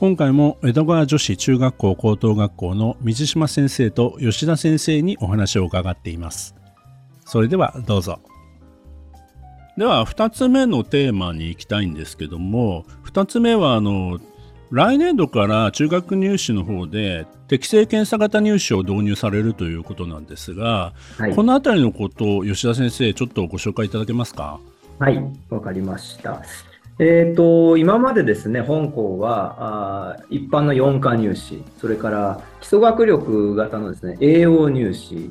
今回も江戸川女子中学校高等学校の水島先生と吉田先生にお話を伺っています。それではどうぞ。では2つ目のテーマに行きたいんですけども2つ目はあの来年度から中学入試の方で適正検査型入試を導入されるということなんですが、はい、この辺りのことを吉田先生ちょっとご紹介いただけますか？はいわかりましたえーと、今までですね、本校はあ一般の4科入試、それから基礎学力型のですね、英語入試、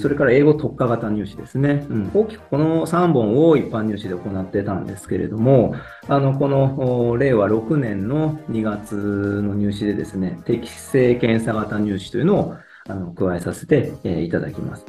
それから英語特化型入試ですね、うん、大きくこの3本を一般入試で行ってたんですけれども、あのこの令和6年の2月の入試でですね、適正検査型入試というのをあの加えさせて、いただきます。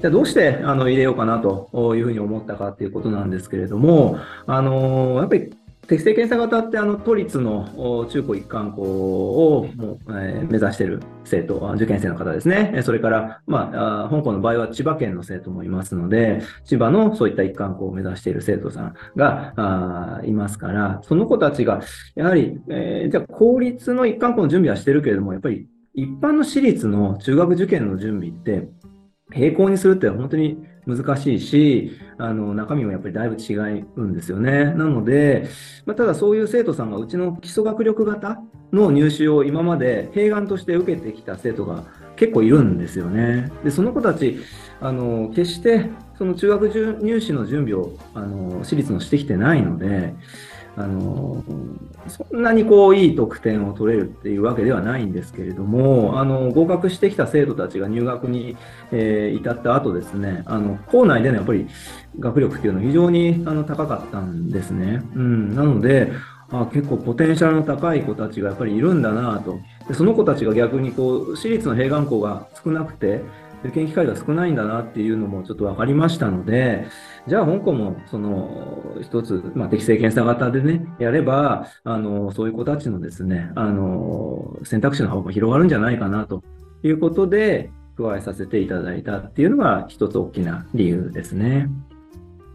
じゃあどうしてあの入れようかなというふうに思ったかということなんですけれども、あのやっぱり適正検査型ってあの都立の中高一貫校を、え、目指している生徒、受験生の方ですね。それから、まあ、香港の場合は千葉県の生徒もいますので、千葉のそういった一貫校を目指している生徒さんがいますから、その子たちが、やはり、え、じゃあ公立の一貫校の準備はしてるけれども、やっぱり一般の私立の中学受験の準備って、並行にするって本当に難しいし、あの中身もやっぱりだいぶ違うんですよね。なので、まあ、ただそういう生徒さんがうちの基礎学力型の入試を今まで併願として受けてきた生徒が結構いるんですよね。で、その子たち、あの決してその中学入試の準備をあの私立のしてきてないので、あのそんなにこういい得点を取れるっていうわけではないんですけれども、あの合格してきた生徒たちが入学に、えー、至った後ですね、あの校内でのやっぱり学力っていうのは非常にあの高かったんですね。うん、なので、あ結構ポテンシャルの高い子たちがやっぱりいるんだなと。でその子たちが逆にこう私立の併願校が少なくて、受験機会が少ないんだなっていうのもちょっと分かりましたので、じゃあ香港もその一つ、まあ、適正検査型でね、やれば、あの、そういう子たちのですね、あの、選択肢の幅も広がるんじゃないかなということで、加えさせていただいたっていうのが一つ大きな理由ですね。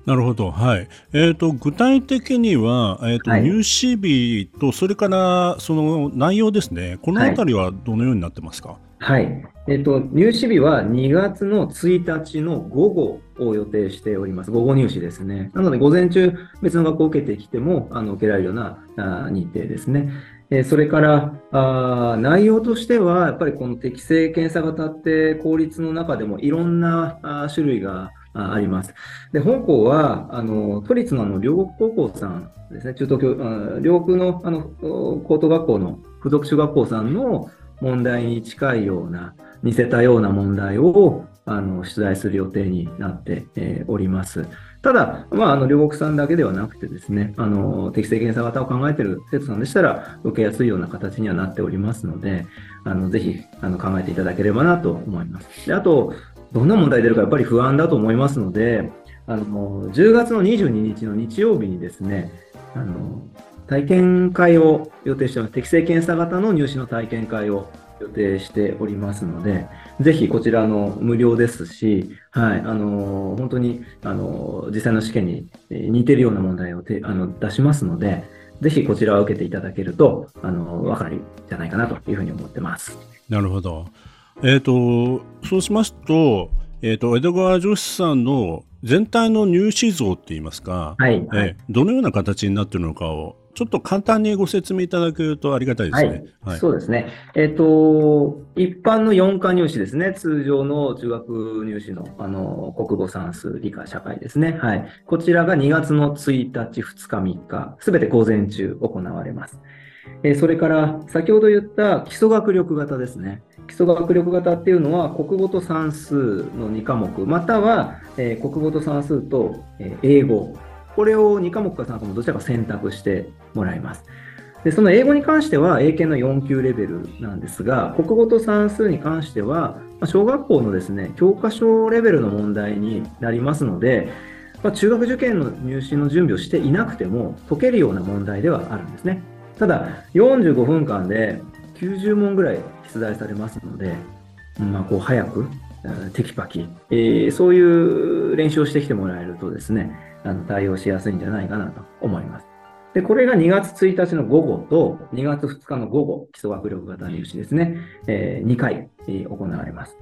なるほど、はい。えっ、ー、と具体的には、えっ、ー、と、はい、入試日とそれからその内容ですね。このあたりはどのようになってますか？はい。はいえっと、入試日は2月の1日の午後を予定しております。午後入試ですね。なので、午前中、別の学校を受けてきても、あの受けられるようなあ日程ですね。えそれからあ、内容としては、やっぱりこの適正検査型って公立の中でもいろんなあ種類があります。で、本校は、あの、都立のあの、両国高校さんですね、中東教、両国のあの、高等学校の付属中学校さんの問題に近いような、似せたような問題をあの出題する予定になって、おります。ただ、まあ、あの両国産だけではなくてですね、あの適正検査型を考えている生徒さんでしたら、受けやすいような形にはなっておりますので、あのぜひあの考えていただければなと思います。であと、どんな問題出るかやっぱり不安だと思いますので、あの10月の22日の日曜日にですね、あの体験会を予定してます。適正検査型の入試の体験会を予定しておりますので、ぜひこちらの無料ですし、はい、あの本当にあの実際の試験に似てるような問題をてあの出しますので、ぜひこちらを受けていただけると、あの分かるんじゃないかなというふうに思ってます。なるほど。えっ、ー、と、そうしますと、えっ、ー、と、江戸川女子さんの全体の入試像って言いますか、はい、えー、どのような形になっているのかをちょっと簡単にご説明いただけるとありがたいですね。はい、はい、そうですね。えっ、ー、と、一般の4科入試ですね。通常の中学入試の、あの、国語算数、理科、社会ですね。はい。こちらが2月の1日、2日、3日、すべて午前中行われます。えー、それから、先ほど言った基礎学力型ですね。基礎学力型っていうのは、国語と算数の2科目、または、えー、国語と算数と、えー、英語、これを2科目か3科目どちらか選択してもらいます。で、その英語に関しては英検の4級レベルなんですが、国語と算数に関しては、ま小学校のですね、教科書レベルの問題になりますので、まあ、中学受験の入試の準備をしていなくても解けるような問題ではあるんですね。ただ、45分間で90問ぐらい出題されますので、まあ、こう早く、テキパキ、えーそういう練習をしてきてもらえるとですね、あの対応しやすいんじゃないかなと思います。で、これが2月1日の午後と2月2日の午後、基礎学力型入試ですね、え2回、えー行われます。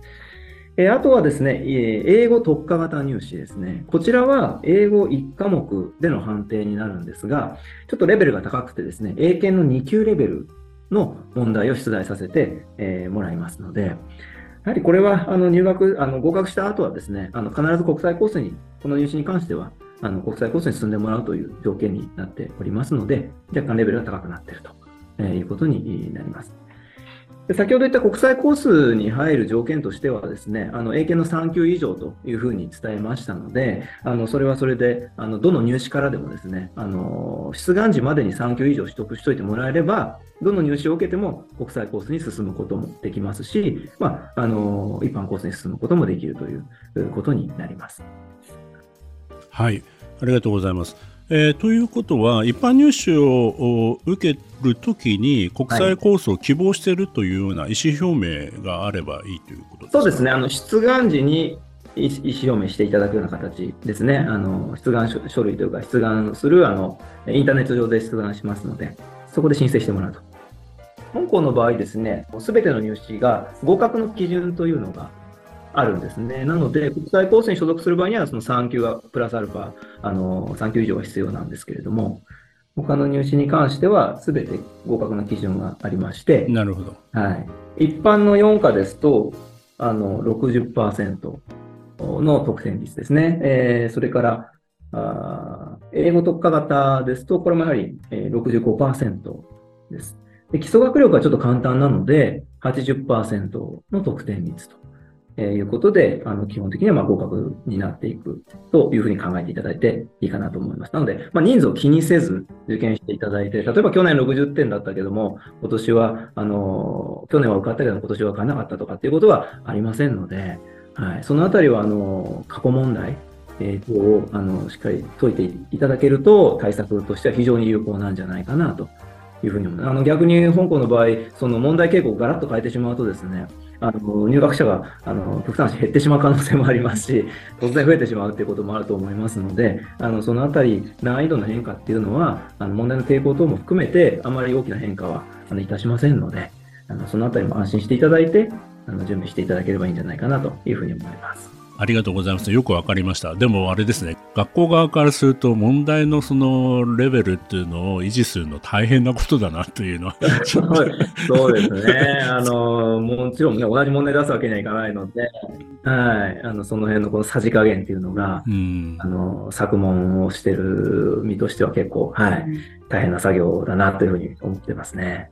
えーあとはですね、えー英語特化型入試ですね。こちらは英語1科目での判定になるんですが、ちょっとレベルが高くてですね、英検の2級レベルの問題を出題させて、えーもらいますので、やはりこれはあの入学、あの合格した後はですね、あの必ず国際コースに、この入試に関しては、あの国際コースに進んでもらうという条件になっておりますので、若干レベルが高くなっていると、いうことになります。で先ほど言った国際コースに入る条件としてはですね、あの英検の3級以上というふうに伝えましたので、あのそれはそれで、あのどの入試からでもですね、あの出願時までに3級以上取得しておいてもらえれば、どの入試を受けても国際コースに進むこともできますし、まあ、あの一般コースに進むこともできるということになります。はい、ありがとうございます。えーということは、一般入試をお受けるときに国際コースを希望しているというような意思表明があればいいということですか？そうですね、あの出願時に意意思表明していただくような形ですね、あの出願書書類というか、出願するあのインターネット上で出願しますので、そこで申請してもらうと。香港の場合ですね、すべての入試が合格の基準というのがあるんですね。なので、国際コースに所属する場合には、その3級がプラスアルファ、あの3級以上が必要なんですけれども、他の入試に関しては、すべて合格の基準がありまして、なるほど。はい、一般の4科ですと、あの60%の得点率ですね。えーそれから、あー英語特化型ですと、これもやはり、えー65%ですで。基礎学力はちょっと簡単なので、80%の得点率と。えーいうことで、あの基本的にはま合格になっていくというふうに考えていただいていいかなと思います。なので、まあ、人数を気にせず受験していただいて、例えば去年60点だったけども、今年は、あの、去年は受かったけど今年は受からなかったとかっていうことはありませんので、はい、そのあたりは、あの、過去問題、えーをあのしっかり解いていただけると、対策としては非常に有効なんじゃないかなというふうに思います。あの逆に香港の場合、その問題傾向をガラッと変えてしまうとですね、あの入学者があの極端に減ってしまう可能性もありますし、突然増えてしまうということもあると思いますので、あのそのあたり、難易度の変化っていうのは、あの問題の傾向等も含めて、あまり大きな変化はあのいたしませんので、あのそのあたりも安心していただいて、あの準備していただければいいんじゃないかなというふうに思います。ありがとうございます。よくわかりました。でもあれですね、学校側からすると問題のそのレベルっていうのを維持するの大変なことだなというのは、そうですね。あの、もちろんね、同じ問題出すわけにはいかないので、はい。あの、その辺のこのさじ加減っていうのが、うんあ、の、作問をしてる身としては結構、はい。大変な作業だなというふうに思ってますね。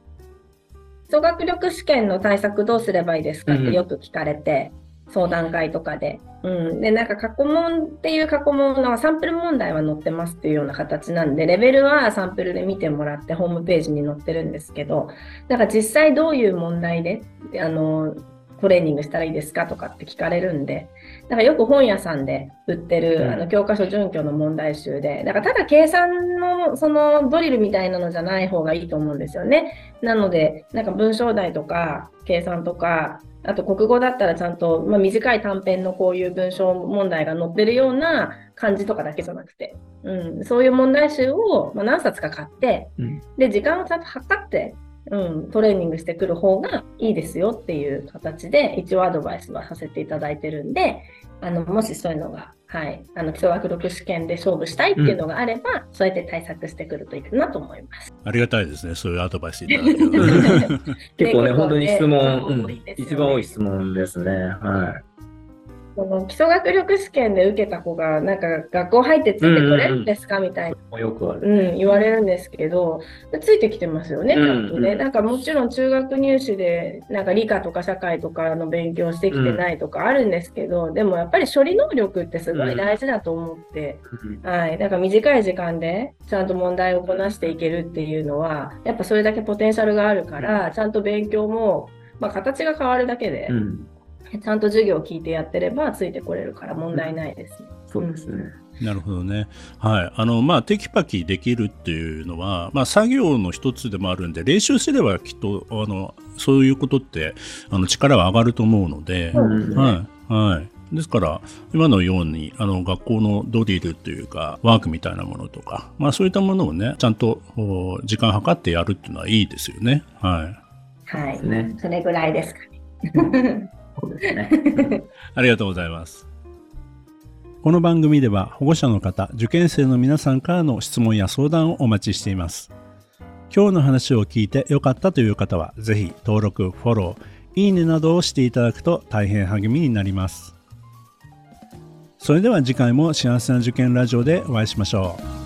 基礎学力試験の対策どうすればいいですかっうんてよく聞かれて、相談会とかで。うん。で、なんか過去問っていう過去問のサンプル問題は載ってますっていうような形なんで、レベルはサンプルで見てもらってホームページに載ってるんですけど、なんか実際どういう問題で、あの、トレーニングしたらいいですかとかって聞かれるんで、だからよく本屋さんで売ってる、うん。あの教科書準拠の問題集で、だからただ計算のそのドリルみたいなのじゃない方がいいと思うんですよね。なので、なんか文章題とか計算とか、あと国語だったらちゃんと、まあ、短い短編のこういう文章問題が載ってるような漢字とかだけじゃなくて、うん、そういう問題集を、まあ、何冊か買って、うん。で、時間をちゃんと測って、うん、トレーニングしてくる方がいいですよっていう形で、一応アドバイスはさせていただいてるんで、あの、もしそういうのが、はい、あの、基礎学力試験で勝負したいっていうのがあれば、そうやって対策してくるといいかなと思います。ありがたいですね。そういうアドバイスいただける 結構ね、本当に質問、多うんいですよね一番多い質問ですね。はい。その基礎学力試験で受けた子が、なんか学校入ってついてこれるんですかみたいな、よくある。うん、言われるんですけど、ついてきてますよね、ちうんゃんとね。うんなんかもちろん中学入試で、なんか理科とか社会とかの勉強してきてないとかあるんですけど、でもやっぱり処理能力ってすごい大事だと思って、はい。だから短い時間でちゃんと問題をこなしていけるっていうのは、やっぱそれだけポテンシャルがあるから、ちゃんと勉強も、まあ形が変わるだけでう、ん。ちゃんと授業を聞いてやってればついてこれるから問題ないですね。そうですね。なるほどね。はい。あの、まあ、テキパキできるっていうのは、まあ、作業の一つでもあるんで、練習すればきっと、あの、そういうことって、あの、力は上がると思うので、ですねはい。はい。ですから、今のように、あの、学校のドリルっていうか、ワークみたいなものとか、まあ、そういったものをね、ちゃんと、お時間計ってやるっていうのはいいですよね。はい。はい。ね。それぐらいですかね。そうですね。ありがとうございます。この番組では保護者の方、受験生の皆さんからの質問や相談をお待ちしています。今日の話を聞いてよかったという方は、ぜひ登録、フォロー、いいねなどをしていただくと大変励みになります。それでは次回も幸せな受験ラジオでお会いしましょう。